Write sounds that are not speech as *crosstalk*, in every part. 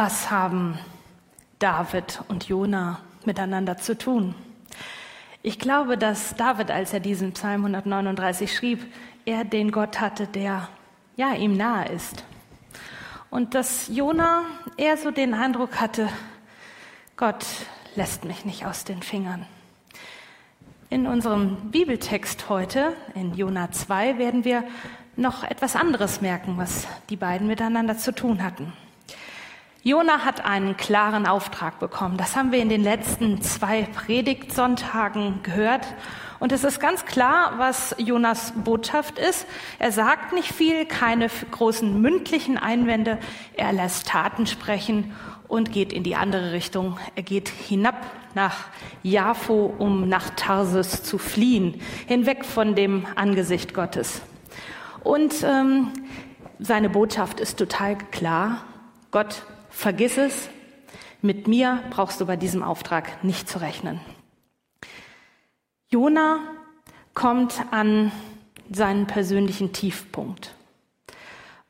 Was haben David und Jona miteinander zu tun? Ich glaube, dass David, als er diesen Psalm 139 schrieb, er den Gott hatte, der ja ihm nahe ist. Und dass Jona eher so den Eindruck hatte, Gott lässt mich nicht aus den Fingern. In unserem Bibeltext heute, in Jona 2, werden wir noch etwas anderes merken, was die beiden miteinander zu tun hatten. Jona hat einen klaren Auftrag bekommen. Das haben wir in den letzten zwei Predigtsonntagen gehört. Und es ist ganz klar, was Jonas Botschaft ist. Er sagt nicht viel, keine großen mündlichen Einwände. Er lässt Taten sprechen und geht in die andere Richtung. Er geht hinab nach Jaffo, um nach Tarsis zu fliehen, hinweg von dem Angesicht Gottes. Und ähm, seine Botschaft ist total klar. Gott Vergiss es, mit mir brauchst du bei diesem Auftrag nicht zu rechnen. Jona kommt an seinen persönlichen Tiefpunkt.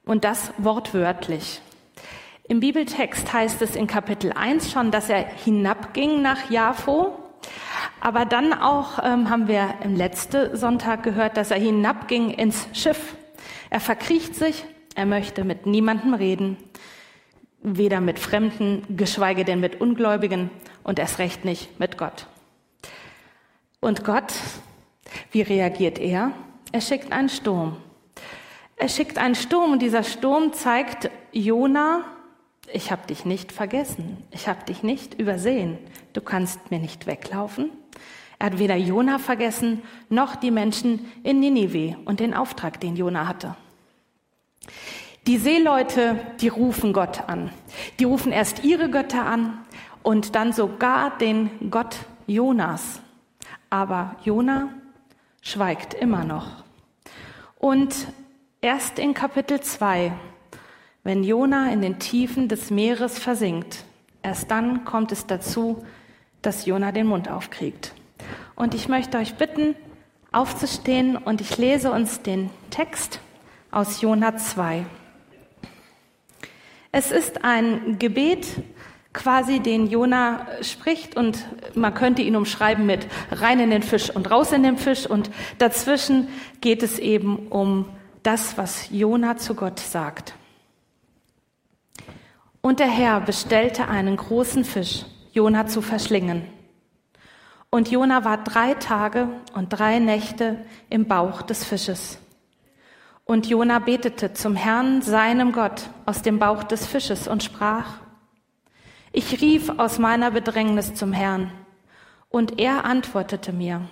Und das wortwörtlich. Im Bibeltext heißt es in Kapitel 1 schon, dass er hinabging nach Jaffo. Aber dann auch ähm, haben wir im letzten Sonntag gehört, dass er hinabging ins Schiff. Er verkriecht sich, er möchte mit niemandem reden weder mit Fremden, geschweige denn mit Ungläubigen und erst recht nicht mit Gott. Und Gott, wie reagiert er? Er schickt einen Sturm. Er schickt einen Sturm und dieser Sturm zeigt Jona, ich habe dich nicht vergessen, ich habe dich nicht übersehen, du kannst mir nicht weglaufen. Er hat weder Jona vergessen noch die Menschen in Ninive und den Auftrag, den Jona hatte. Die Seeleute, die rufen Gott an. Die rufen erst ihre Götter an und dann sogar den Gott Jonas. Aber Jona schweigt immer noch. Und erst in Kapitel 2, wenn Jona in den Tiefen des Meeres versinkt, erst dann kommt es dazu, dass Jona den Mund aufkriegt. Und ich möchte euch bitten, aufzustehen und ich lese uns den Text aus Jona 2. Es ist ein Gebet, quasi den Jona spricht und man könnte ihn umschreiben mit rein in den Fisch und raus in den Fisch und dazwischen geht es eben um das, was Jona zu Gott sagt. Und der Herr bestellte einen großen Fisch, Jona zu verschlingen. Und Jona war drei Tage und drei Nächte im Bauch des Fisches. Und Jona betete zum Herrn, seinem Gott, aus dem Bauch des Fisches und sprach, ich rief aus meiner Bedrängnis zum Herrn, und er antwortete mir.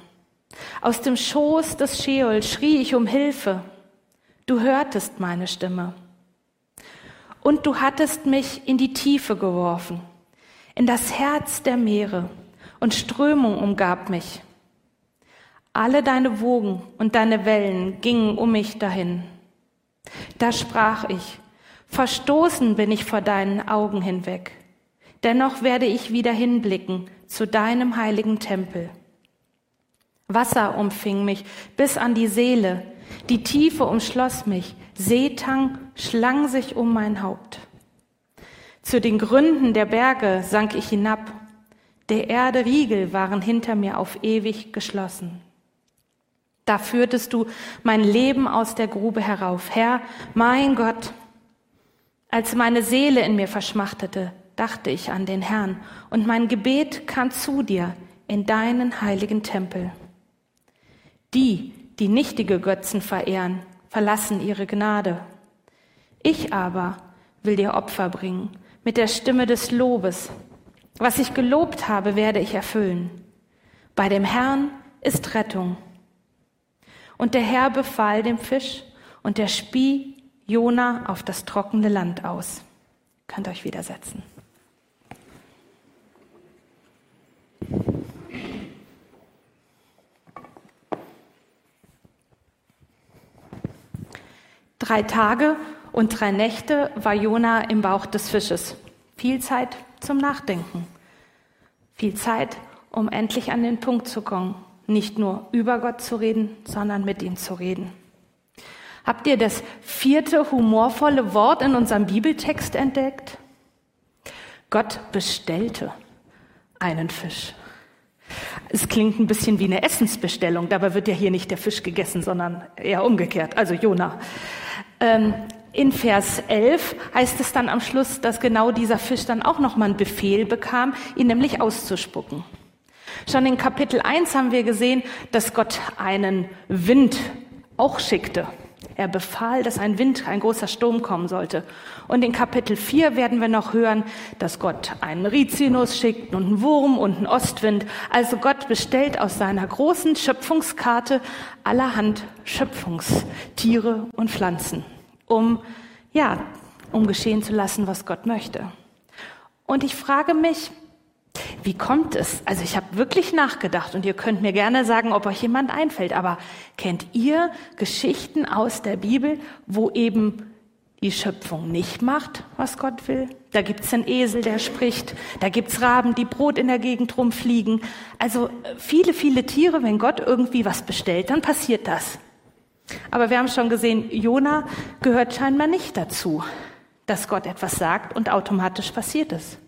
Aus dem Schoß des Scheol schrie ich um Hilfe. Du hörtest meine Stimme. Und du hattest mich in die Tiefe geworfen, in das Herz der Meere, und Strömung umgab mich. Alle deine Wogen und deine Wellen gingen um mich dahin. Da sprach ich, verstoßen bin ich vor deinen Augen hinweg. Dennoch werde ich wieder hinblicken zu deinem heiligen Tempel. Wasser umfing mich bis an die Seele, die Tiefe umschloss mich, Seetang schlang sich um mein Haupt. Zu den Gründen der Berge sank ich hinab, der Erde Riegel waren hinter mir auf ewig geschlossen. Da führtest du mein Leben aus der Grube herauf. Herr, mein Gott, als meine Seele in mir verschmachtete, dachte ich an den Herrn und mein Gebet kam zu dir in deinen heiligen Tempel. Die, die nichtige Götzen verehren, verlassen ihre Gnade. Ich aber will dir Opfer bringen mit der Stimme des Lobes. Was ich gelobt habe, werde ich erfüllen. Bei dem Herrn ist Rettung. Und der Herr befahl dem Fisch und der spie Jona auf das trockene Land aus. Ihr könnt euch widersetzen. Drei Tage und drei Nächte war Jona im Bauch des Fisches. Viel Zeit zum Nachdenken. Viel Zeit, um endlich an den Punkt zu kommen nicht nur über Gott zu reden, sondern mit ihm zu reden. Habt ihr das vierte humorvolle Wort in unserem Bibeltext entdeckt? Gott bestellte einen Fisch. Es klingt ein bisschen wie eine Essensbestellung, dabei wird ja hier nicht der Fisch gegessen, sondern eher umgekehrt, also Jona. Ähm, in Vers 11 heißt es dann am Schluss, dass genau dieser Fisch dann auch nochmal einen Befehl bekam, ihn nämlich auszuspucken. Schon in Kapitel 1 haben wir gesehen, dass Gott einen Wind auch schickte. Er befahl, dass ein Wind, ein großer Sturm kommen sollte. Und in Kapitel 4 werden wir noch hören, dass Gott einen Rizinus schickt und einen Wurm und einen Ostwind. Also Gott bestellt aus seiner großen Schöpfungskarte allerhand Schöpfungstiere und Pflanzen, um, ja, um geschehen zu lassen, was Gott möchte. Und ich frage mich, wie kommt es? Also ich habe wirklich nachgedacht und ihr könnt mir gerne sagen, ob euch jemand einfällt, aber kennt ihr Geschichten aus der Bibel, wo eben die Schöpfung nicht macht, was Gott will? Da gibt's einen Esel, der spricht, da gibt's Raben, die Brot in der Gegend rumfliegen. Also viele, viele Tiere, wenn Gott irgendwie was bestellt, dann passiert das. Aber wir haben schon gesehen, Jona gehört scheinbar nicht dazu, dass Gott etwas sagt und automatisch passiert es.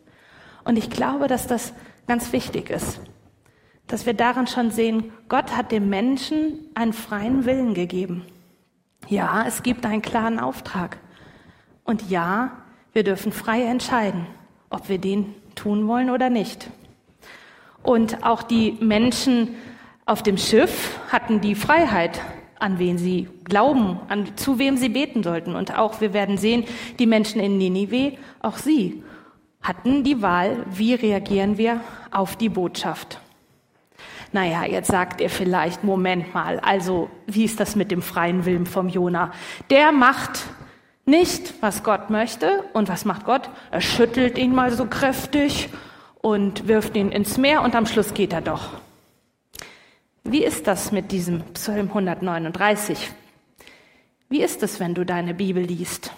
Und ich glaube, dass das ganz wichtig ist, dass wir darin schon sehen, Gott hat dem Menschen einen freien Willen gegeben. Ja, es gibt einen klaren Auftrag. Und ja, wir dürfen frei entscheiden, ob wir den tun wollen oder nicht. Und auch die Menschen auf dem Schiff hatten die Freiheit, an wen sie glauben, an, zu wem sie beten sollten. Und auch wir werden sehen, die Menschen in Ninive, auch sie hatten die Wahl, wie reagieren wir auf die Botschaft. Naja, jetzt sagt ihr vielleicht, Moment mal, also wie ist das mit dem freien Willen vom Jona? Der macht nicht, was Gott möchte. Und was macht Gott? Er schüttelt ihn mal so kräftig und wirft ihn ins Meer und am Schluss geht er doch. Wie ist das mit diesem Psalm 139? Wie ist es, wenn du deine Bibel liest?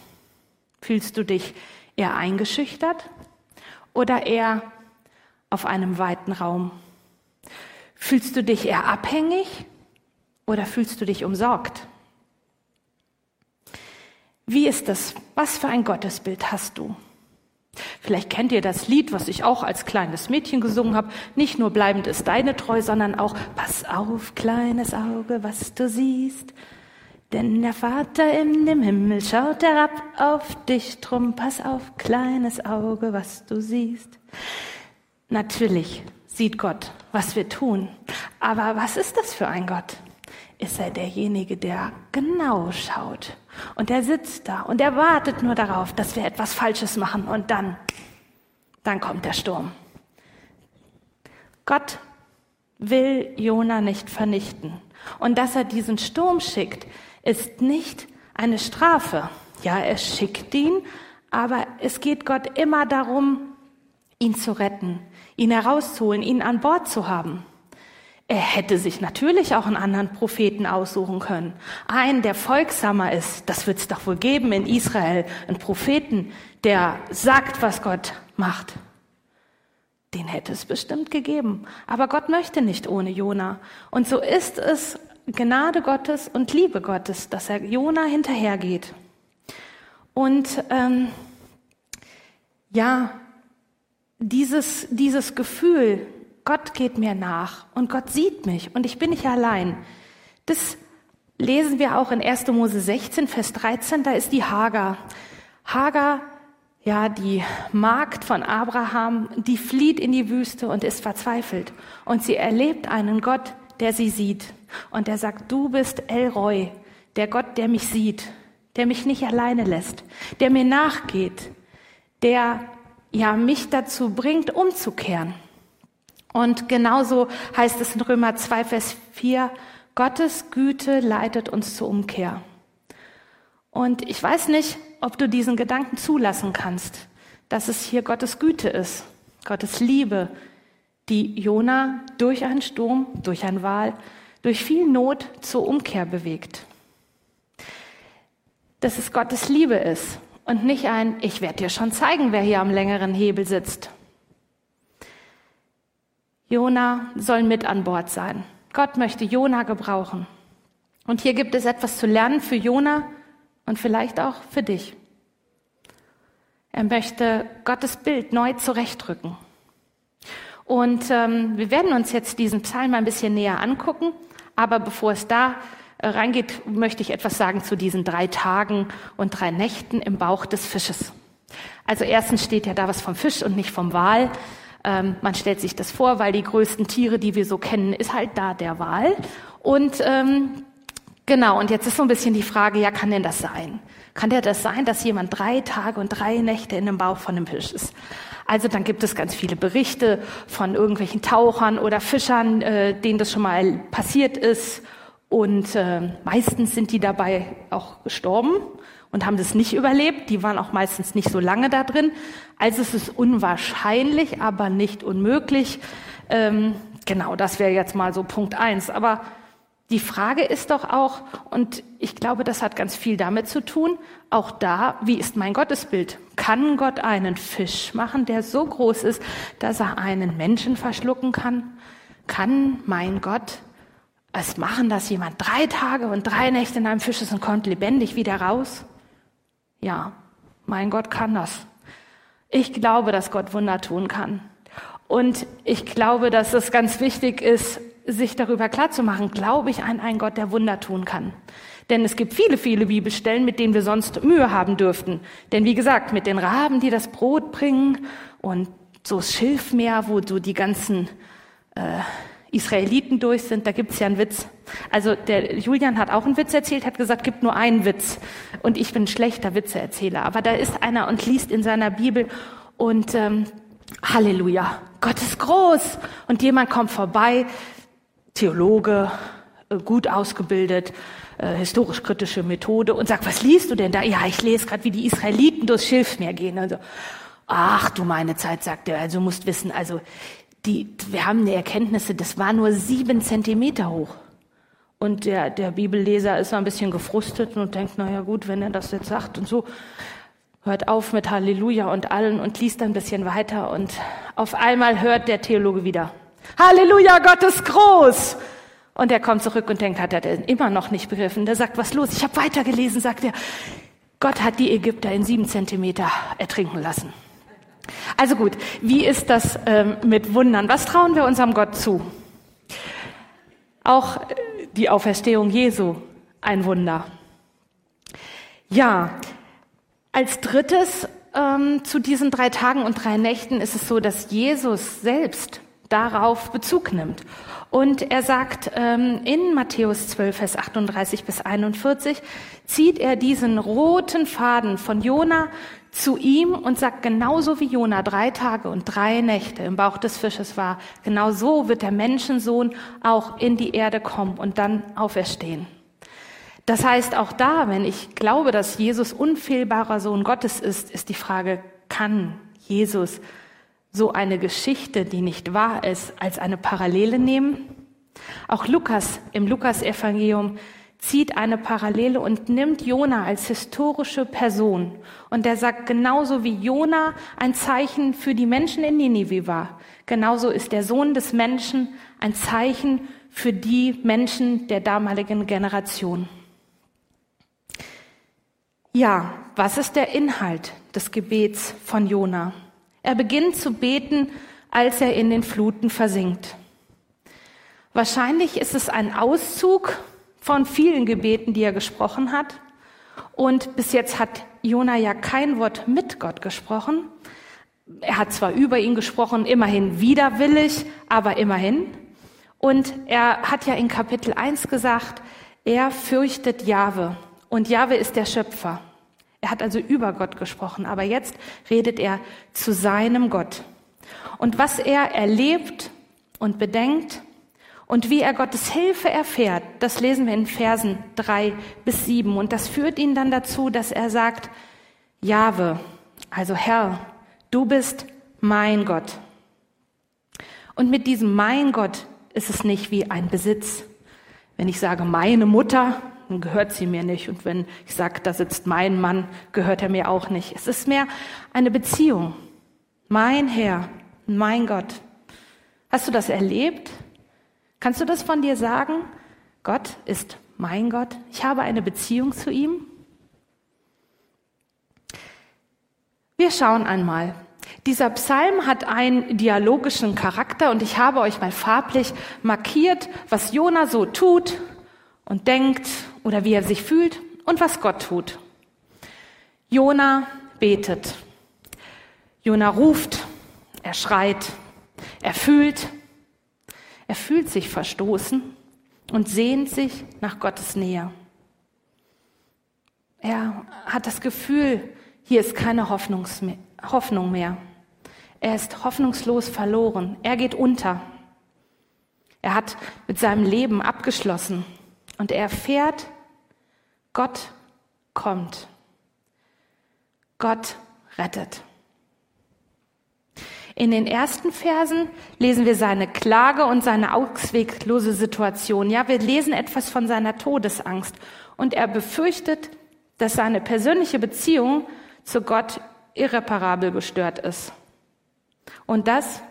Fühlst du dich eher eingeschüchtert oder eher auf einem weiten Raum? Fühlst du dich eher abhängig oder fühlst du dich umsorgt? Wie ist das? Was für ein Gottesbild hast du? Vielleicht kennt ihr das Lied, was ich auch als kleines Mädchen gesungen habe. Nicht nur bleibend ist deine treu, sondern auch Pass auf, kleines Auge, was du siehst. Denn der Vater in dem Himmel schaut herab auf dich, drum pass auf, kleines Auge, was du siehst. Natürlich sieht Gott, was wir tun. Aber was ist das für ein Gott? Ist er derjenige, der genau schaut? Und er sitzt da und er wartet nur darauf, dass wir etwas Falsches machen und dann, dann kommt der Sturm. Gott will Jona nicht vernichten. Und dass er diesen Sturm schickt, ist nicht eine Strafe. Ja, er schickt ihn, aber es geht Gott immer darum, ihn zu retten, ihn herauszuholen, ihn an Bord zu haben. Er hätte sich natürlich auch einen anderen Propheten aussuchen können. Einen, der folgsamer ist. Das wird es doch wohl geben in Israel. Einen Propheten, der sagt, was Gott macht. Den hätte es bestimmt gegeben. Aber Gott möchte nicht ohne Jona. Und so ist es Gnade Gottes und Liebe Gottes, dass er Jona hinterhergeht. Und ähm, ja, dieses, dieses Gefühl, Gott geht mir nach und Gott sieht mich und ich bin nicht allein, das lesen wir auch in 1. Mose 16, Vers 13, da ist die Hagar. Hagar, ja, die Magd von Abraham, die flieht in die Wüste und ist verzweifelt. Und sie erlebt einen Gott, der sie sieht. Und er sagt, du bist Elroy, der Gott, der mich sieht, der mich nicht alleine lässt, der mir nachgeht, der ja mich dazu bringt, umzukehren. Und genauso heißt es in Römer 2, Vers 4, Gottes Güte leitet uns zur Umkehr. Und ich weiß nicht, ob du diesen Gedanken zulassen kannst, dass es hier Gottes Güte ist, Gottes Liebe, die Jona durch einen Sturm, durch ein Wal, durch viel Not zur Umkehr bewegt. Dass es Gottes Liebe ist und nicht ein, ich werde dir schon zeigen, wer hier am längeren Hebel sitzt. Jona soll mit an Bord sein. Gott möchte Jona gebrauchen. Und hier gibt es etwas zu lernen für Jona und vielleicht auch für dich. Er möchte Gottes Bild neu zurechtrücken. Und ähm, wir werden uns jetzt diesen Psalm ein bisschen näher angucken. Aber bevor es da äh, reingeht, möchte ich etwas sagen zu diesen drei Tagen und drei Nächten im Bauch des Fisches. Also erstens steht ja da was vom Fisch und nicht vom Wal. Ähm, man stellt sich das vor, weil die größten Tiere, die wir so kennen, ist halt da der Wal. Und ähm, genau, und jetzt ist so ein bisschen die Frage, ja, kann denn das sein? Kann der das sein, dass jemand drei Tage und drei Nächte in dem Bauch von einem Fisch ist? Also dann gibt es ganz viele Berichte von irgendwelchen Tauchern oder Fischern, äh, denen das schon mal passiert ist. Und äh, meistens sind die dabei auch gestorben und haben das nicht überlebt. Die waren auch meistens nicht so lange da drin. Also es ist unwahrscheinlich, aber nicht unmöglich. Ähm, genau, das wäre jetzt mal so Punkt eins. Aber die Frage ist doch auch, und ich glaube, das hat ganz viel damit zu tun, auch da, wie ist mein Gottesbild? Kann Gott einen Fisch machen, der so groß ist, dass er einen Menschen verschlucken kann? Kann mein Gott es machen, dass jemand drei Tage und drei Nächte in einem Fisch ist und kommt lebendig wieder raus? Ja, mein Gott kann das. Ich glaube, dass Gott Wunder tun kann. Und ich glaube, dass es ganz wichtig ist, sich darüber klarzumachen, glaube ich an einen Gott, der Wunder tun kann. Denn es gibt viele, viele Bibelstellen, mit denen wir sonst Mühe haben dürften. Denn wie gesagt, mit den Raben, die das Brot bringen und so das Schilfmeer, wo so die ganzen äh, Israeliten durch sind, da gibt's ja einen Witz. Also der Julian hat auch einen Witz erzählt, hat gesagt, gibt nur einen Witz. Und ich bin ein schlechter Witzeerzähler. Aber da ist einer und liest in seiner Bibel und ähm, Halleluja, Gott ist groß. Und jemand kommt vorbei, Theologe, äh, gut ausgebildet, äh, historisch-kritische Methode und sagt, was liest du denn da? Ja, ich lese gerade, wie die Israeliten durchs Schilfmeer gehen. Also, ach du meine Zeit, sagt er, also musst wissen, also die, wir haben die Erkenntnisse, das war nur sieben Zentimeter hoch. Und der, der Bibelleser ist ein bisschen gefrustet und denkt, na ja gut, wenn er das jetzt sagt und so, hört auf mit Halleluja und allen und liest ein bisschen weiter und auf einmal hört der Theologe wieder, Halleluja, Gott ist groß. Und er kommt zurück und denkt, hat er denn immer noch nicht begriffen. Der sagt, was los? Ich habe weitergelesen, sagt er. Gott hat die Ägypter in sieben Zentimeter ertrinken lassen. Also gut, wie ist das ähm, mit Wundern? Was trauen wir unserem Gott zu? Auch äh, die Auferstehung Jesu, ein Wunder. Ja, als drittes ähm, zu diesen drei Tagen und drei Nächten ist es so, dass Jesus selbst darauf Bezug nimmt. Und er sagt ähm, in Matthäus 12, Vers 38 bis 41, zieht er diesen roten Faden von Jona zu ihm und sagt, genauso wie Jona drei Tage und drei Nächte im Bauch des Fisches war, genau so wird der Menschensohn auch in die Erde kommen und dann auferstehen. Das heißt, auch da, wenn ich glaube, dass Jesus unfehlbarer Sohn Gottes ist, ist die Frage, kann Jesus so eine Geschichte, die nicht wahr ist, als eine Parallele nehmen? Auch Lukas im Lukas-Evangelium zieht eine Parallele und nimmt Jona als historische Person. Und er sagt, genauso wie Jona ein Zeichen für die Menschen in Ninive war, genauso ist der Sohn des Menschen ein Zeichen für die Menschen der damaligen Generation. Ja, was ist der Inhalt des Gebets von Jona? Er beginnt zu beten, als er in den Fluten versinkt. Wahrscheinlich ist es ein Auszug von vielen Gebeten, die er gesprochen hat. Und bis jetzt hat Jona ja kein Wort mit Gott gesprochen. Er hat zwar über ihn gesprochen, immerhin widerwillig, aber immerhin. Und er hat ja in Kapitel 1 gesagt, er fürchtet Jahwe. Und Jahwe ist der Schöpfer. Er hat also über Gott gesprochen, aber jetzt redet er zu seinem Gott. Und was er erlebt und bedenkt und wie er Gottes Hilfe erfährt, das lesen wir in Versen drei bis sieben. Und das führt ihn dann dazu, dass er sagt, Jahwe, also Herr, du bist mein Gott. Und mit diesem mein Gott ist es nicht wie ein Besitz. Wenn ich sage meine Mutter, dann gehört sie mir nicht. Und wenn ich sage, da sitzt mein Mann, gehört er mir auch nicht. Es ist mehr eine Beziehung. Mein Herr, mein Gott. Hast du das erlebt? Kannst du das von dir sagen? Gott ist mein Gott. Ich habe eine Beziehung zu ihm. Wir schauen einmal. Dieser Psalm hat einen dialogischen Charakter und ich habe euch mal farblich markiert, was Jona so tut und denkt oder wie er sich fühlt und was Gott tut. Jona betet. Jona ruft. Er schreit. Er fühlt. Er fühlt sich verstoßen und sehnt sich nach Gottes Nähe. Er hat das Gefühl, hier ist keine Hoffnung mehr. Er ist hoffnungslos verloren. Er geht unter. Er hat mit seinem Leben abgeschlossen und er erfährt, Gott kommt. Gott rettet. In den ersten Versen lesen wir seine Klage und seine ausweglose Situation. Ja, wir lesen etwas von seiner Todesangst und er befürchtet, dass seine persönliche Beziehung zu Gott irreparabel gestört ist. Und das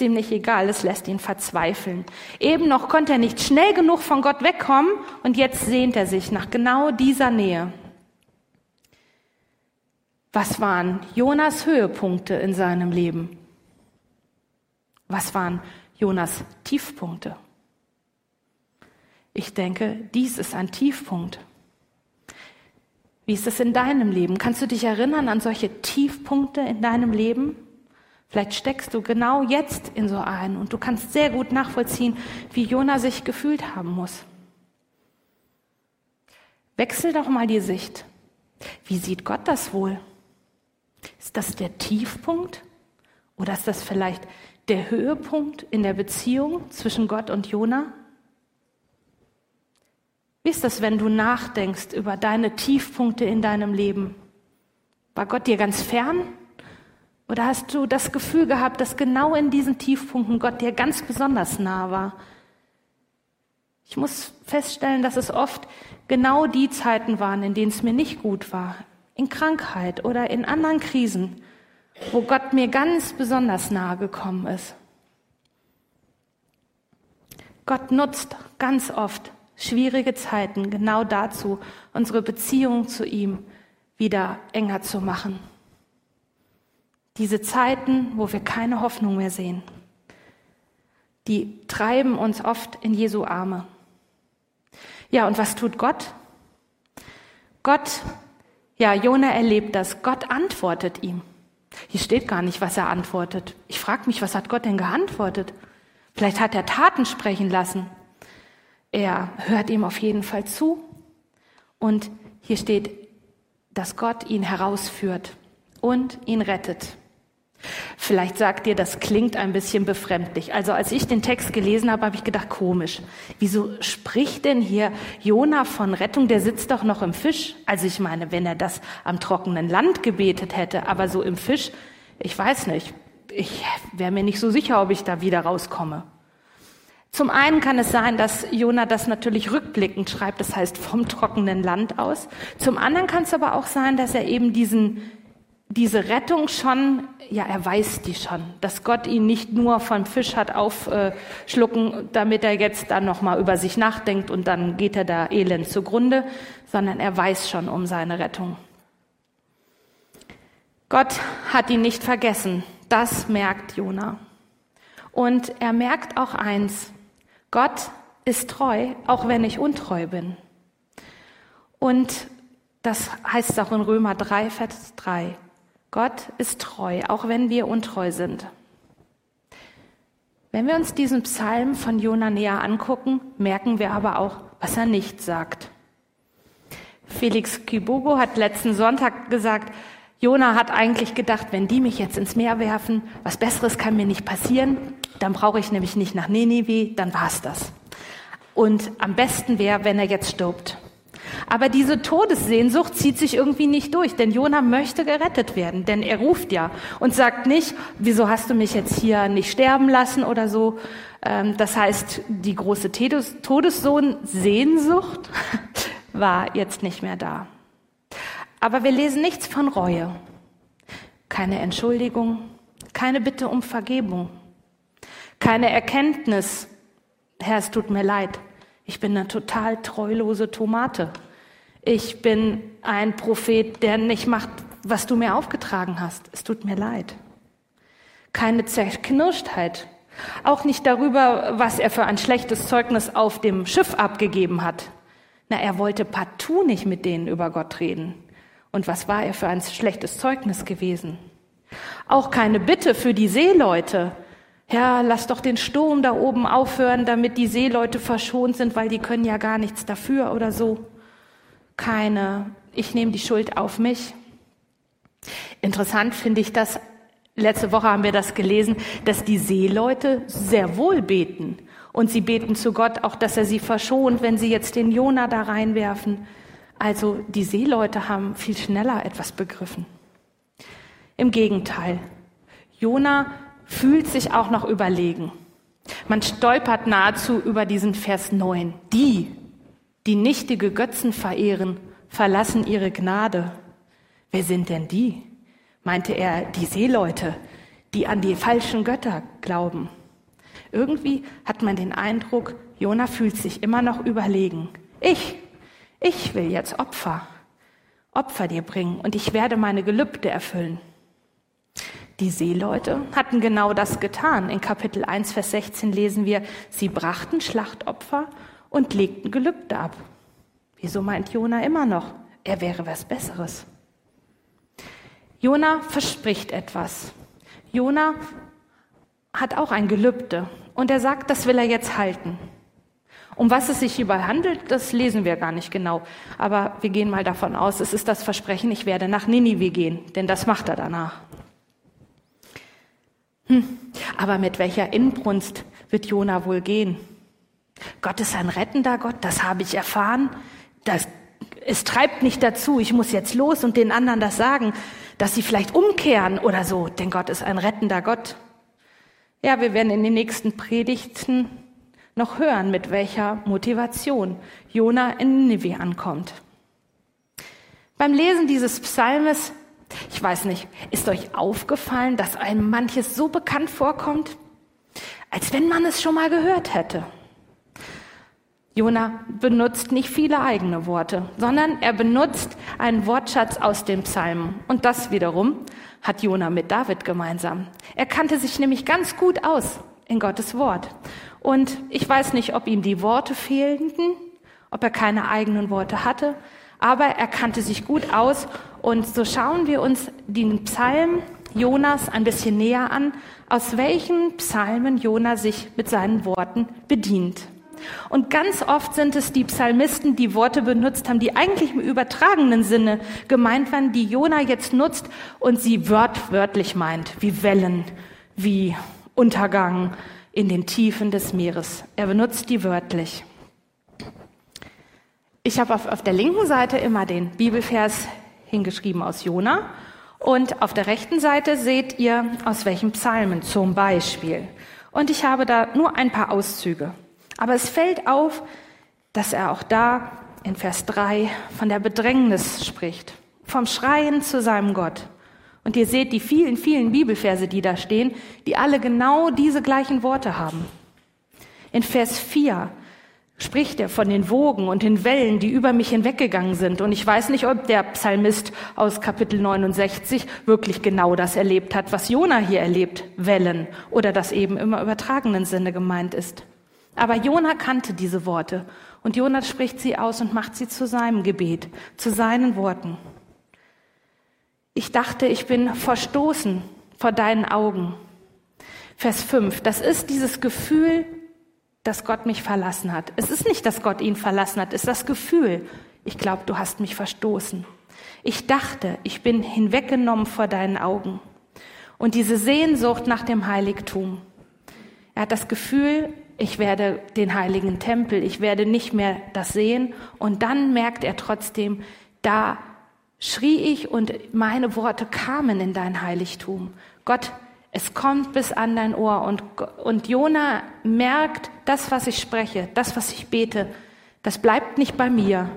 nicht egal, es lässt ihn verzweifeln. Eben noch konnte er nicht schnell genug von Gott wegkommen und jetzt sehnt er sich nach genau dieser Nähe. Was waren Jonas Höhepunkte in seinem Leben? Was waren Jonas Tiefpunkte? Ich denke, dies ist ein Tiefpunkt. Wie ist es in deinem Leben? Kannst du dich erinnern an solche Tiefpunkte in deinem Leben? Vielleicht steckst du genau jetzt in so einen und du kannst sehr gut nachvollziehen, wie Jona sich gefühlt haben muss. Wechsel doch mal die Sicht. Wie sieht Gott das wohl? Ist das der Tiefpunkt? Oder ist das vielleicht der Höhepunkt in der Beziehung zwischen Gott und Jona? Wie ist das, wenn du nachdenkst über deine Tiefpunkte in deinem Leben? War Gott dir ganz fern? Oder hast du das Gefühl gehabt, dass genau in diesen Tiefpunkten Gott dir ganz besonders nah war? Ich muss feststellen, dass es oft genau die Zeiten waren, in denen es mir nicht gut war, in Krankheit oder in anderen Krisen, wo Gott mir ganz besonders nahe gekommen ist. Gott nutzt ganz oft schwierige Zeiten genau dazu, unsere Beziehung zu ihm wieder enger zu machen. Diese Zeiten, wo wir keine Hoffnung mehr sehen, die treiben uns oft in Jesu Arme. Ja, und was tut Gott? Gott, ja, Jona erlebt das. Gott antwortet ihm. Hier steht gar nicht, was er antwortet. Ich frage mich, was hat Gott denn geantwortet? Vielleicht hat er Taten sprechen lassen. Er hört ihm auf jeden Fall zu. Und hier steht, dass Gott ihn herausführt und ihn rettet. Vielleicht sagt ihr, das klingt ein bisschen befremdlich. Also als ich den Text gelesen habe, habe ich gedacht, komisch. Wieso spricht denn hier Jona von Rettung? Der sitzt doch noch im Fisch. Also ich meine, wenn er das am trockenen Land gebetet hätte, aber so im Fisch, ich weiß nicht. Ich wäre mir nicht so sicher, ob ich da wieder rauskomme. Zum einen kann es sein, dass Jona das natürlich rückblickend schreibt, das heißt vom trockenen Land aus. Zum anderen kann es aber auch sein, dass er eben diesen diese Rettung schon, ja, er weiß die schon, dass Gott ihn nicht nur vom Fisch hat aufschlucken, damit er jetzt dann nochmal über sich nachdenkt und dann geht er da elend zugrunde, sondern er weiß schon um seine Rettung. Gott hat ihn nicht vergessen. Das merkt Jona. Und er merkt auch eins. Gott ist treu, auch wenn ich untreu bin. Und das heißt auch in Römer 3, Vers 3. Gott ist treu, auch wenn wir untreu sind. Wenn wir uns diesen Psalm von Jona näher angucken, merken wir aber auch, was er nicht sagt. Felix Kibogo hat letzten Sonntag gesagt, Jona hat eigentlich gedacht, wenn die mich jetzt ins Meer werfen, was Besseres kann mir nicht passieren, dann brauche ich nämlich nicht nach Ninive, dann war's das. Und am besten wäre, wenn er jetzt stirbt. Aber diese Todessehnsucht zieht sich irgendwie nicht durch, denn Jona möchte gerettet werden, denn er ruft ja und sagt nicht, wieso hast du mich jetzt hier nicht sterben lassen oder so. Ähm, das heißt, die große Todessohn-Sehnsucht *laughs* war jetzt nicht mehr da. Aber wir lesen nichts von Reue, keine Entschuldigung, keine Bitte um Vergebung, keine Erkenntnis, Herr, es tut mir leid, ich bin eine total treulose Tomate. Ich bin ein Prophet, der nicht macht, was du mir aufgetragen hast. Es tut mir leid. Keine Zerknirschtheit. Auch nicht darüber, was er für ein schlechtes Zeugnis auf dem Schiff abgegeben hat. Na, er wollte partout nicht mit denen über Gott reden. Und was war er für ein schlechtes Zeugnis gewesen? Auch keine Bitte für die Seeleute. Ja, lass doch den Sturm da oben aufhören, damit die Seeleute verschont sind, weil die können ja gar nichts dafür oder so. Keine, ich nehme die Schuld auf mich. Interessant finde ich das, letzte Woche haben wir das gelesen, dass die Seeleute sehr wohl beten. Und sie beten zu Gott auch, dass er sie verschont, wenn sie jetzt den Jona da reinwerfen. Also die Seeleute haben viel schneller etwas begriffen. Im Gegenteil, Jona fühlt sich auch noch überlegen. Man stolpert nahezu über diesen Vers 9. Die, die nichtige Götzen verehren, verlassen ihre Gnade. Wer sind denn die? Meinte er die Seeleute, die an die falschen Götter glauben. Irgendwie hat man den Eindruck, Jona fühlt sich immer noch überlegen. Ich, ich will jetzt Opfer, Opfer dir bringen und ich werde meine Gelübde erfüllen. Die Seeleute hatten genau das getan. In Kapitel 1, Vers 16 lesen wir, sie brachten Schlachtopfer und legten Gelübde ab. Wieso meint Jona immer noch, er wäre was Besseres? Jona verspricht etwas. Jona hat auch ein Gelübde und er sagt, das will er jetzt halten. Um was es sich hierbei handelt, das lesen wir gar nicht genau. Aber wir gehen mal davon aus, es ist das Versprechen, ich werde nach Ninive gehen, denn das macht er danach. Hm, aber mit welcher Inbrunst wird Jona wohl gehen? Gott ist ein rettender Gott, das habe ich erfahren. Das, es treibt mich dazu, ich muss jetzt los und den anderen das sagen, dass sie vielleicht umkehren oder so, denn Gott ist ein rettender Gott. Ja, wir werden in den nächsten Predigten noch hören, mit welcher Motivation Jona in Nineveh ankommt. Beim Lesen dieses Psalmes, ich weiß nicht, ist euch aufgefallen, dass einem manches so bekannt vorkommt, als wenn man es schon mal gehört hätte? Jona benutzt nicht viele eigene Worte, sondern er benutzt einen Wortschatz aus dem Psalmen. Und das wiederum hat Jona mit David gemeinsam. Er kannte sich nämlich ganz gut aus in Gottes Wort. Und ich weiß nicht, ob ihm die Worte fehlten, ob er keine eigenen Worte hatte, aber er kannte sich gut aus. Und so schauen wir uns den Psalm Jonas ein bisschen näher an, aus welchen Psalmen Jona sich mit seinen Worten bedient. Und ganz oft sind es die Psalmisten, die Worte benutzt haben, die eigentlich im übertragenen Sinne gemeint waren, die Jona jetzt nutzt und sie wörtwörtlich meint, wie Wellen, wie Untergang in den Tiefen des Meeres. Er benutzt die wörtlich. Ich habe auf, auf der linken Seite immer den Bibelvers hingeschrieben aus Jona und auf der rechten Seite seht ihr aus welchen Psalmen zum Beispiel. Und ich habe da nur ein paar Auszüge. Aber es fällt auf, dass er auch da in Vers 3 von der Bedrängnis spricht, vom Schreien zu seinem Gott. Und ihr seht die vielen, vielen Bibelverse, die da stehen, die alle genau diese gleichen Worte haben. In Vers 4 spricht er von den Wogen und den Wellen, die über mich hinweggegangen sind. Und ich weiß nicht, ob der Psalmist aus Kapitel 69 wirklich genau das erlebt hat, was Jona hier erlebt, Wellen, oder das eben im übertragenen Sinne gemeint ist. Aber Jona kannte diese Worte und Jona spricht sie aus und macht sie zu seinem Gebet, zu seinen Worten. Ich dachte, ich bin verstoßen vor deinen Augen. Vers 5, das ist dieses Gefühl, dass Gott mich verlassen hat. Es ist nicht, dass Gott ihn verlassen hat, es ist das Gefühl, ich glaube, du hast mich verstoßen. Ich dachte, ich bin hinweggenommen vor deinen Augen. Und diese Sehnsucht nach dem Heiligtum. Er hat das Gefühl, ich werde den heiligen Tempel, ich werde nicht mehr das sehen. Und dann merkt er trotzdem, da schrie ich und meine Worte kamen in dein Heiligtum. Gott, es kommt bis an dein Ohr und, und Jona merkt, das, was ich spreche, das, was ich bete, das bleibt nicht bei mir.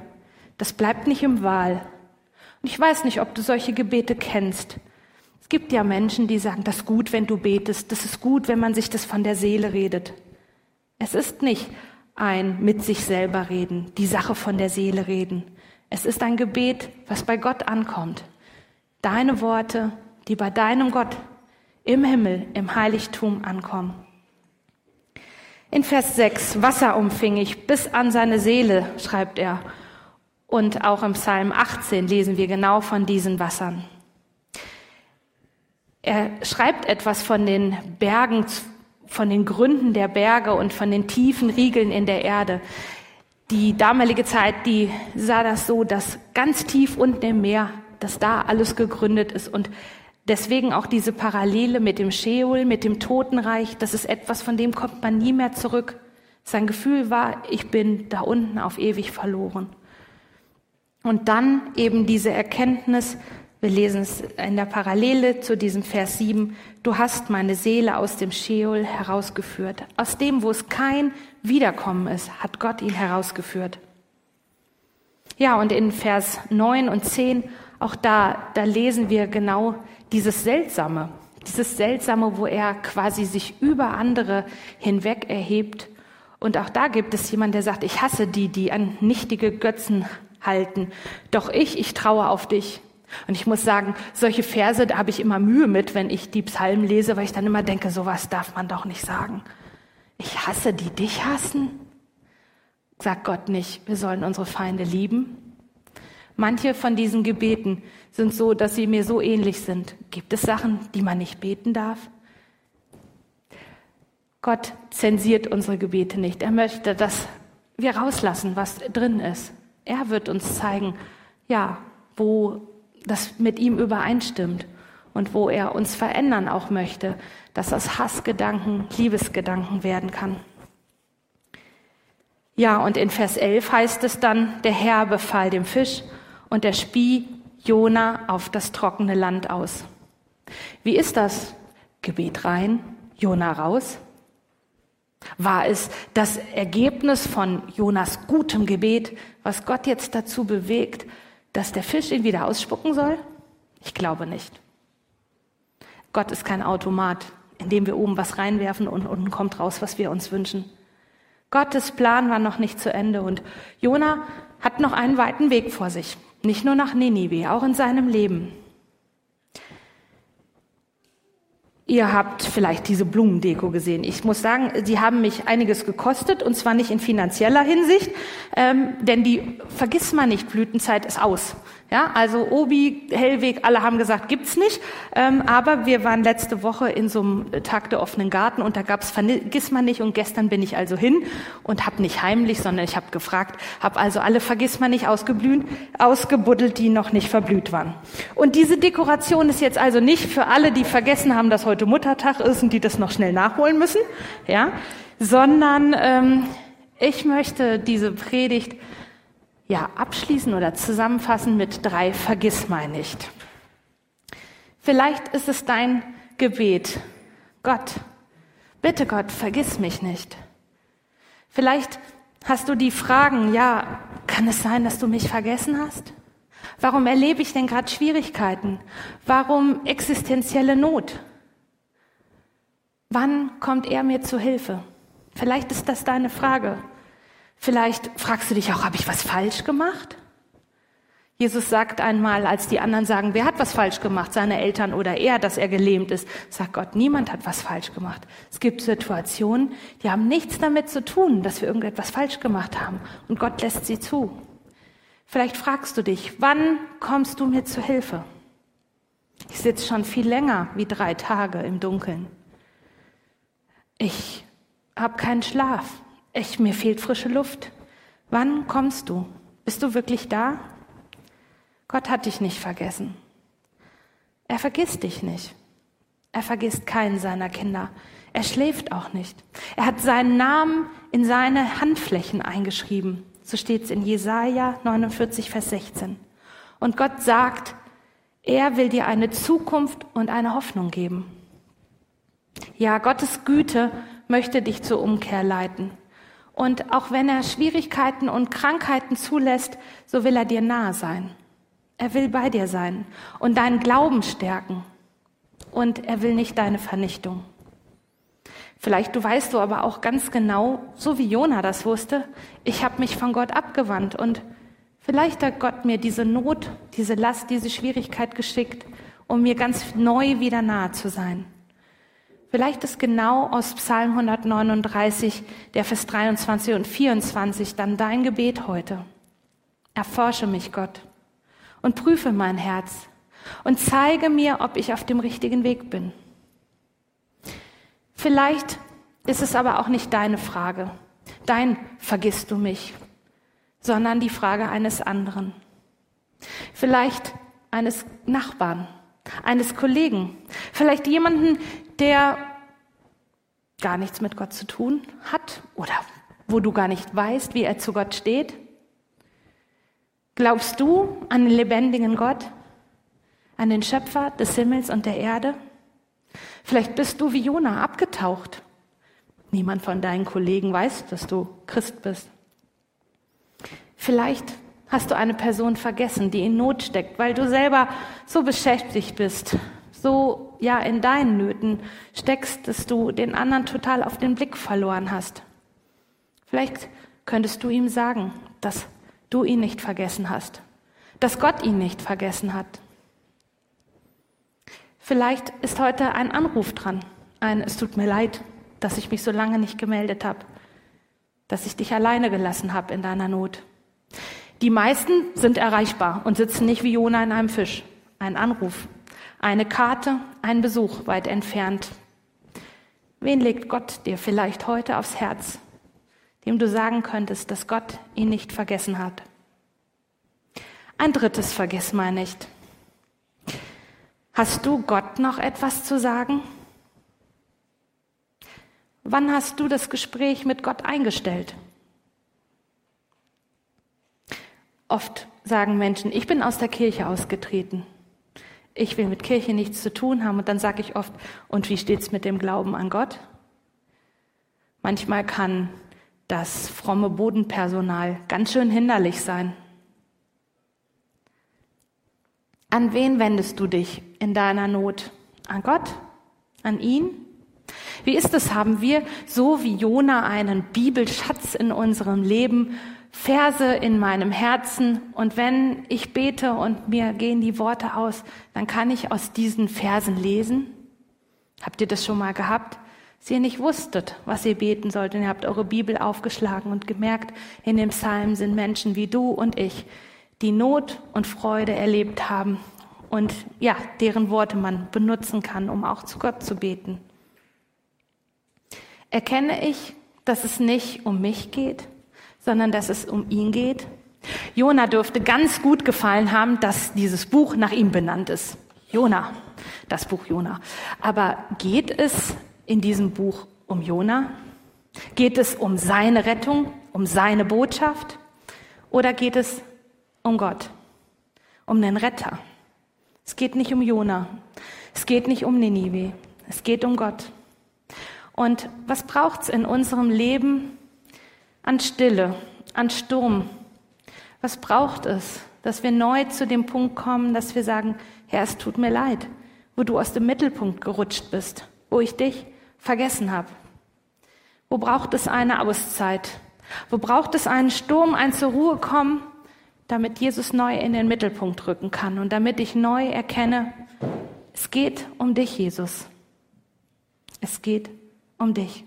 Das bleibt nicht im Wahl. Und ich weiß nicht, ob du solche Gebete kennst. Es gibt ja Menschen, die sagen, das ist gut, wenn du betest. Das ist gut, wenn man sich das von der Seele redet. Es ist nicht ein mit sich selber reden, die Sache von der Seele reden. Es ist ein Gebet, was bei Gott ankommt. deine Worte, die bei deinem Gott im Himmel, im Heiligtum ankommen. In Vers 6, Wasser umfing ich bis an seine Seele, schreibt er. Und auch im Psalm 18 lesen wir genau von diesen Wassern. Er schreibt etwas von den Bergen, von den Gründen der Berge und von den tiefen Riegeln in der Erde. Die damalige Zeit, die sah das so, dass ganz tief unten im Meer, dass da alles gegründet ist und Deswegen auch diese Parallele mit dem Sheol, mit dem Totenreich, das ist etwas, von dem kommt man nie mehr zurück. Sein Gefühl war, ich bin da unten auf ewig verloren. Und dann eben diese Erkenntnis, wir lesen es in der Parallele zu diesem Vers 7, du hast meine Seele aus dem Sheol herausgeführt. Aus dem, wo es kein Wiederkommen ist, hat Gott ihn herausgeführt. Ja, und in Vers 9 und 10, auch da, da lesen wir genau dieses Seltsame, dieses Seltsame, wo er quasi sich über andere hinweg erhebt. Und auch da gibt es jemanden, der sagt, ich hasse die, die an nichtige Götzen halten. Doch ich, ich traue auf dich. Und ich muss sagen, solche Verse, da habe ich immer Mühe mit, wenn ich die Psalmen lese, weil ich dann immer denke, sowas darf man doch nicht sagen. Ich hasse die, dich hassen? Sagt Gott nicht, wir sollen unsere Feinde lieben. Manche von diesen Gebeten sind so, dass sie mir so ähnlich sind. Gibt es Sachen, die man nicht beten darf? Gott zensiert unsere Gebete nicht. Er möchte, dass wir rauslassen, was drin ist. Er wird uns zeigen, ja, wo das mit ihm übereinstimmt und wo er uns verändern auch möchte, dass das Hassgedanken Liebesgedanken werden kann. Ja, und in Vers 11 heißt es dann, der Herr befahl dem Fisch und er spie Jona auf das trockene Land aus. Wie ist das? Gebet rein, Jona raus? War es das Ergebnis von Jonas gutem Gebet, was Gott jetzt dazu bewegt, dass der Fisch ihn wieder ausspucken soll? Ich glaube nicht. Gott ist kein Automat, in dem wir oben was reinwerfen und unten kommt raus, was wir uns wünschen. Gottes Plan war noch nicht zu Ende und Jona hat noch einen weiten Weg vor sich. Nicht nur nach Ninive, auch in seinem Leben. Ihr habt vielleicht diese Blumendeko gesehen. Ich muss sagen, sie haben mich einiges gekostet und zwar nicht in finanzieller Hinsicht, ähm, denn die vergiss mal nicht, Blütenzeit ist aus. Ja, also Obi, Hellweg, alle haben gesagt, gibt's nicht. Ähm, aber wir waren letzte Woche in so einem Tag der offenen Garten und da gab's vergiss mal nicht. Und gestern bin ich also hin und habe nicht heimlich, sondern ich habe gefragt, habe also alle vergiss mal nicht ausgeblüht, ausgebuddelt, die noch nicht verblüht waren. Und diese Dekoration ist jetzt also nicht für alle, die vergessen haben, dass heute Muttertag ist und die das noch schnell nachholen müssen, ja, sondern ähm, ich möchte diese Predigt ja, abschließen oder zusammenfassen mit drei Vergiss mal nicht. Vielleicht ist es dein Gebet. Gott, bitte Gott, vergiss mich nicht. Vielleicht hast du die Fragen, ja, kann es sein, dass du mich vergessen hast? Warum erlebe ich denn gerade Schwierigkeiten? Warum existenzielle Not? Wann kommt er mir zu Hilfe? Vielleicht ist das deine Frage. Vielleicht fragst du dich auch, habe ich was falsch gemacht? Jesus sagt einmal, als die anderen sagen, wer hat was falsch gemacht, seine Eltern oder er, dass er gelähmt ist, sagt Gott, niemand hat was falsch gemacht. Es gibt Situationen, die haben nichts damit zu tun, dass wir irgendetwas falsch gemacht haben. Und Gott lässt sie zu. Vielleicht fragst du dich, wann kommst du mir zu Hilfe? Ich sitze schon viel länger wie drei Tage im Dunkeln. Ich habe keinen Schlaf. Ich, mir fehlt frische Luft. Wann kommst du? Bist du wirklich da? Gott hat dich nicht vergessen. Er vergisst dich nicht. Er vergisst keinen seiner Kinder. Er schläft auch nicht. Er hat seinen Namen in seine Handflächen eingeschrieben. So steht es in Jesaja 49, Vers 16. Und Gott sagt, er will dir eine Zukunft und eine Hoffnung geben. Ja, Gottes Güte möchte dich zur Umkehr leiten. Und auch wenn er Schwierigkeiten und Krankheiten zulässt, so will er dir nahe sein. Er will bei dir sein und deinen Glauben stärken. Und er will nicht deine Vernichtung. Vielleicht du weißt du aber auch ganz genau, so wie Jona das wusste, ich habe mich von Gott abgewandt und vielleicht hat Gott mir diese Not, diese Last, diese Schwierigkeit geschickt, um mir ganz neu wieder nahe zu sein. Vielleicht ist genau aus Psalm 139, der Vers 23 und 24 dann dein Gebet heute. Erforsche mich, Gott, und prüfe mein Herz und zeige mir, ob ich auf dem richtigen Weg bin. Vielleicht ist es aber auch nicht deine Frage, dein vergisst du mich, sondern die Frage eines anderen. Vielleicht eines Nachbarn, eines Kollegen, vielleicht jemanden, der gar nichts mit Gott zu tun hat oder wo du gar nicht weißt, wie er zu Gott steht. Glaubst du an den lebendigen Gott, an den Schöpfer des Himmels und der Erde? Vielleicht bist du wie Jona abgetaucht. Niemand von deinen Kollegen weiß, dass du Christ bist. Vielleicht hast du eine Person vergessen, die in Not steckt, weil du selber so beschäftigt bist, so ja in deinen Nöten steckst, dass du den anderen total auf den Blick verloren hast. Vielleicht könntest du ihm sagen, dass du ihn nicht vergessen hast, dass Gott ihn nicht vergessen hat. Vielleicht ist heute ein Anruf dran, ein Es tut mir leid, dass ich mich so lange nicht gemeldet habe, dass ich dich alleine gelassen habe in deiner Not. Die meisten sind erreichbar und sitzen nicht wie Jona in einem Fisch. Ein Anruf, eine Karte, ein Besuch weit entfernt. Wen legt Gott dir vielleicht heute aufs Herz, dem du sagen könntest, dass Gott ihn nicht vergessen hat? Ein drittes Vergiss mal nicht. Hast du Gott noch etwas zu sagen? Wann hast du das Gespräch mit Gott eingestellt? Oft sagen Menschen, ich bin aus der Kirche ausgetreten. Ich will mit Kirche nichts zu tun haben. Und dann sage ich oft, und wie steht's mit dem Glauben an Gott? Manchmal kann das fromme Bodenpersonal ganz schön hinderlich sein. An wen wendest du dich in deiner Not? An Gott? An ihn? Wie ist es, haben wir so wie Jona einen Bibelschatz in unserem Leben, Verse in meinem Herzen und wenn ich bete und mir gehen die Worte aus, dann kann ich aus diesen Versen lesen? Habt ihr das schon mal gehabt? Dass ihr nicht wusstet, was ihr beten sollt und ihr habt eure Bibel aufgeschlagen und gemerkt, in dem Psalm sind Menschen wie du und ich, die Not und Freude erlebt haben und ja, deren Worte man benutzen kann, um auch zu Gott zu beten. Erkenne ich, dass es nicht um mich geht, sondern dass es um ihn geht? Jona dürfte ganz gut gefallen haben, dass dieses Buch nach ihm benannt ist. Jona, das Buch Jona. Aber geht es in diesem Buch um Jona? Geht es um seine Rettung, um seine Botschaft? Oder geht es um Gott, um den Retter? Es geht nicht um Jona. Es geht nicht um Ninive. Es geht um Gott. Und was braucht's in unserem Leben an Stille, an Sturm? Was braucht es, dass wir neu zu dem Punkt kommen, dass wir sagen, Herr, es tut mir leid, wo du aus dem Mittelpunkt gerutscht bist, wo ich dich vergessen habe? Wo braucht es eine Auszeit? Wo braucht es einen Sturm, ein zur Ruhe kommen? damit Jesus neu in den Mittelpunkt rücken kann und damit ich neu erkenne, es geht um dich, Jesus. Es geht um dich.